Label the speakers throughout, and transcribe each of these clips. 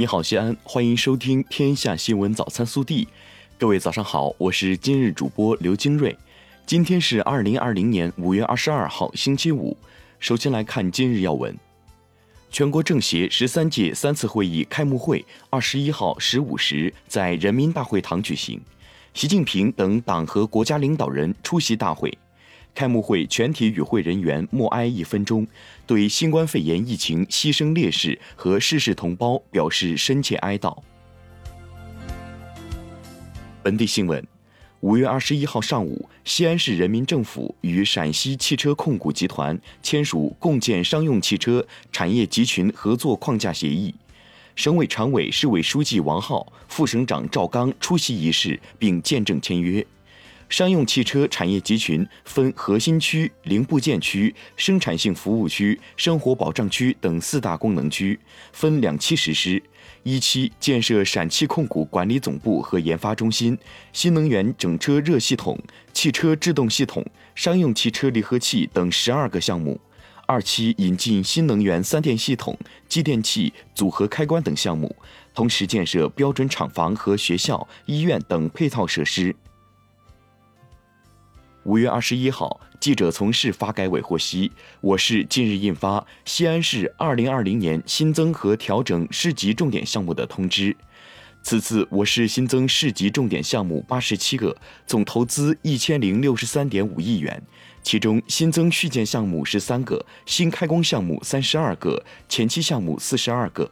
Speaker 1: 你好，西安，欢迎收听《天下新闻早餐速递》。各位早上好，我是今日主播刘金瑞。今天是二零二零年五月二十二号，星期五。首先来看今日要闻：全国政协十三届三次会议开幕会二十一号十五时在人民大会堂举行，习近平等党和国家领导人出席大会。开幕会全体与会人员默哀一分钟，对新冠肺炎疫情牺牲烈士和逝世同胞表示深切哀悼。本地新闻：五月二十一号上午，西安市人民政府与陕西汽车控股集团签署共建商用汽车产业集群合作框架协议。省委常委、市委书记王浩、副省长赵刚出席仪式并见证签约。商用汽车产业集群分核心区、零部件区、生产性服务区、生活保障区等四大功能区，分两期实施。一期建设陕汽控股管理总部和研发中心、新能源整车热系统、汽车制动系统、商用汽车离合器等十二个项目；二期引进新能源三电系统、继电器、组合开关等项目，同时建设标准厂房和学校、医院等配套设施。五月二十一号，记者从市发改委获悉，我市近日印发《西安市二零二零年新增和调整市级重点项目的通知》。此次我市新增市级重点项目八十七个，总投资一千零六十三点五亿元，其中新增续建项目十三个，新开工项目三十二个，前期项目四十二个。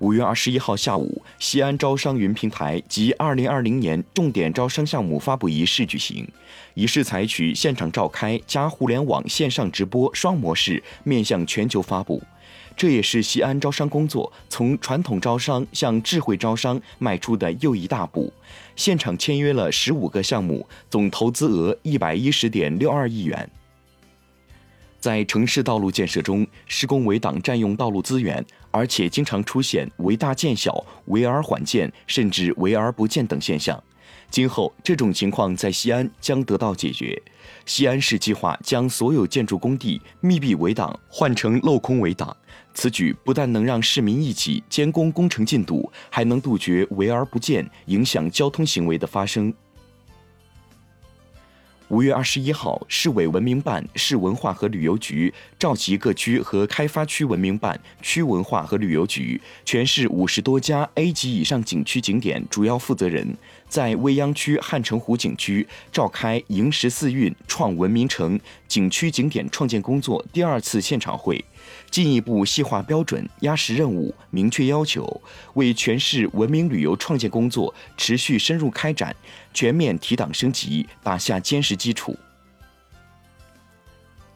Speaker 1: 五月二十一号下午，西安招商云平台及二零二零年重点招商项目发布仪式举行。仪式采取现场召开加互联网线上直播双模式，面向全球发布。这也是西安招商工作从传统招商向智慧招商迈出的又一大步。现场签约了十五个项目，总投资额一百一十点六二亿元。在城市道路建设中，施工围挡占用道路资源，而且经常出现围大建小、围而缓建，甚至围而不建等现象。今后这种情况在西安将得到解决。西安市计划将所有建筑工地密闭围挡换成镂空围挡，此举不但能让市民一起监工工程进度，还能杜绝围而不建、影响交通行为的发生。五月二十一号，市委文明办、市文化和旅游局召集各区和开发区文明办、区文化和旅游局、全市五十多家 A 级以上景区景点主要负责人，在未央区汉城湖景区召开“迎十四运，创文明城”景区景点创建工作第二次现场会。进一步细化标准、压实任务、明确要求，为全市文明旅游创建工作持续深入开展、全面提档升级打下坚实基础。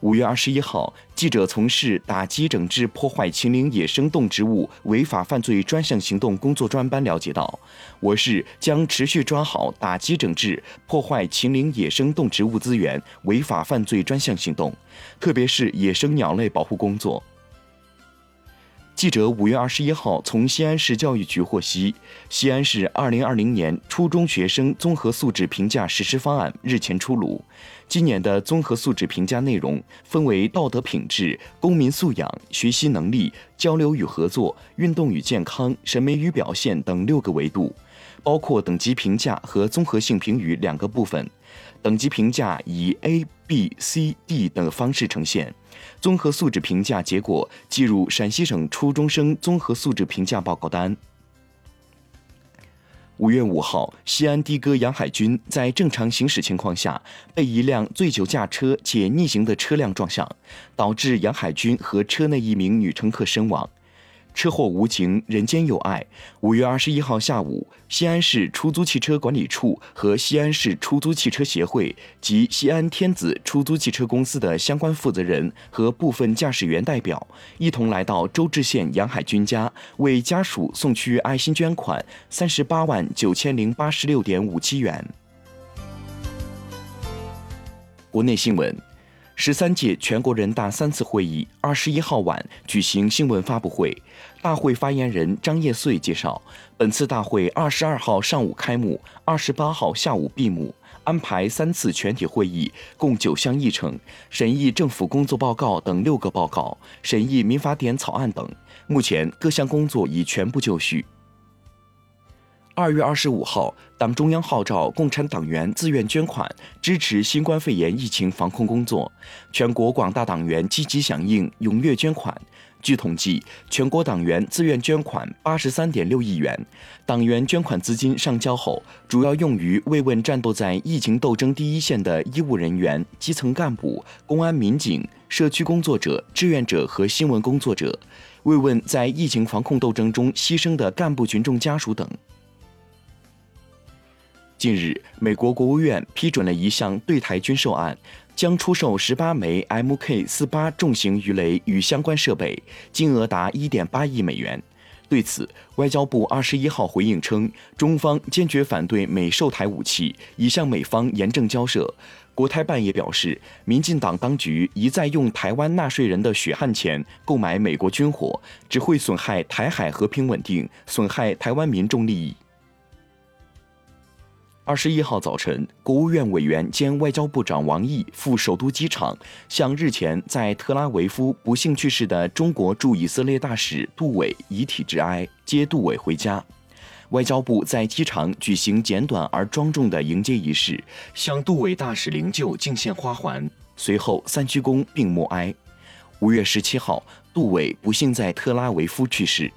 Speaker 1: 五月二十一号，记者从市打击整治破坏秦岭野生动植物违法犯罪专项行动工作专班了解到，我市将持续抓好打击整治破坏秦岭野生动植物资源违法犯罪专项行动，特别是野生鸟类保护工作。记者五月二十一号从西安市教育局获悉，西安市二零二零年初中学生综合素质评价实施方案日前出炉。今年的综合素质评价内容分为道德品质、公民素养、学习能力、交流与合作、运动与健康、审美与表现等六个维度，包括等级评价和综合性评语两个部分。等级评价以 A、B、C、D 等方式呈现。综合素质评价结果计入陕西省初中生综合素质评价报告单。五月五号，西安的哥杨海军在正常行驶情况下被一辆醉酒驾车且逆行的车辆撞向，导致杨海军和车内一名女乘客身亡。车祸无情，人间有爱。五月二十一号下午，西安市出租汽车管理处和西安市出租汽车协会及西安天子出租汽车公司的相关负责人和部分驾驶员代表一同来到周至县杨海军家，为家属送去爱心捐款三十八万九千零八十六点五七元。国内新闻。十三届全国人大三次会议二十一号晚举行新闻发布会，大会发言人张业遂介绍，本次大会二十二号上午开幕，二十八号下午闭幕，安排三次全体会议，共九项议程，审议政府工作报告等六个报告，审议民法典草案等。目前各项工作已全部就绪。二月二十五号，党中央号召共产党员自愿捐款，支持新冠肺炎疫情防控工作。全国广大党员积极响应，踊跃捐款。据统计，全国党员自愿捐款八十三点六亿元。党员捐款资金上交后，主要用于慰问战斗在疫情斗争第一线的医务人员、基层干部、公安民警、社区工作者、志愿者和新闻工作者，慰问在疫情防控斗争中牺牲的干部群众家属等。近日，美国国务院批准了一项对台军售案，将出售十八枚 Mk 四八重型鱼雷与相关设备，金额达一点八亿美元。对此，外交部二十一号回应称，中方坚决反对美售台武器，已向美方严正交涉。国台办也表示，民进党当局一再用台湾纳税人的血汗钱购买美国军火，只会损害台海和平稳定，损害台湾民众利益。二十一号早晨，国务院委员兼外交部长王毅赴首都机场，向日前在特拉维夫不幸去世的中国驻以色列大使杜伟遗体致哀，接杜伟回家。外交部在机场举行简短而庄重的迎接仪式，向杜伟大使灵柩敬献花环，随后三鞠躬并默哀。五月十七号，杜伟不幸在特拉维夫去世。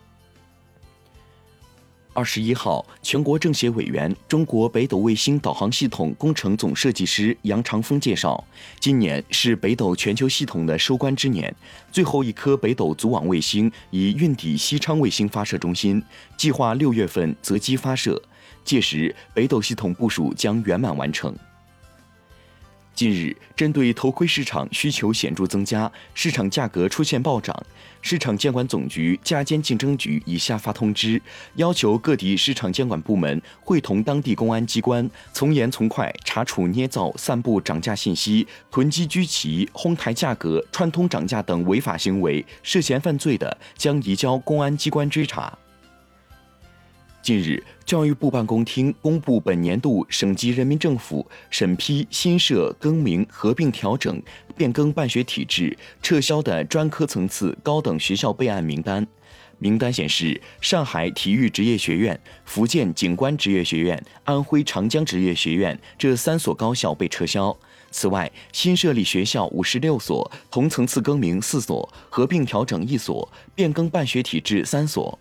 Speaker 1: 二十一号，全国政协委员、中国北斗卫星导航系统工程总设计师杨长峰介绍，今年是北斗全球系统的收官之年，最后一颗北斗组网卫星已运抵西昌卫星发射中心，计划六月份择机发射，届时北斗系统部署将圆满完成。近日，针对头盔市场需求显著增加，市场价格出现暴涨，市场监管总局价监竞争局已下发通知，要求各地市场监管部门会同当地公安机关，从严从快查处捏造、散布涨价信息、囤积居奇、哄抬价格、串通涨价等违法行为，涉嫌犯罪的，将移交公安机关追查。近日，教育部办公厅公布本年度省级人民政府审批新设、更名、合并、调整、变更办学体制、撤销的专科层次高等学校备案名单。名单显示，上海体育职业学院、福建景观职业学院、安徽长江职业学院这三所高校被撤销。此外，新设立学校五十六所，同层次更名四所，合并调整一所，变更办学体制三所。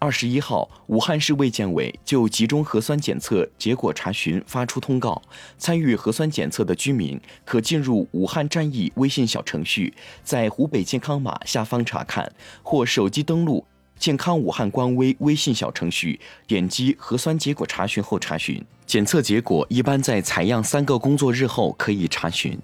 Speaker 1: 二十一号，武汉市卫健委就集中核酸检测结果查询发出通告，参与核酸检测的居民可进入武汉战役微信小程序，在湖北健康码下方查看，或手机登录健康武汉官微微信小程序，点击核酸结果查询后查询。检测结果一般在采样三个工作日后可以查询。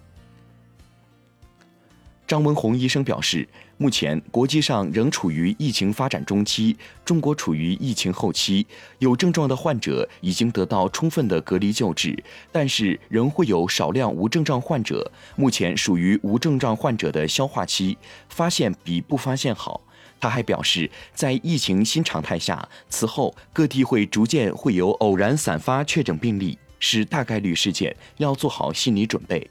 Speaker 1: 张文宏医生表示，目前国际上仍处于疫情发展中期，中国处于疫情后期，有症状的患者已经得到充分的隔离救治，但是仍会有少量无症状患者，目前属于无症状患者的消化期，发现比不发现好。他还表示，在疫情新常态下，此后各地会逐渐会有偶然散发确诊病例，是大概率事件，要做好心理准备。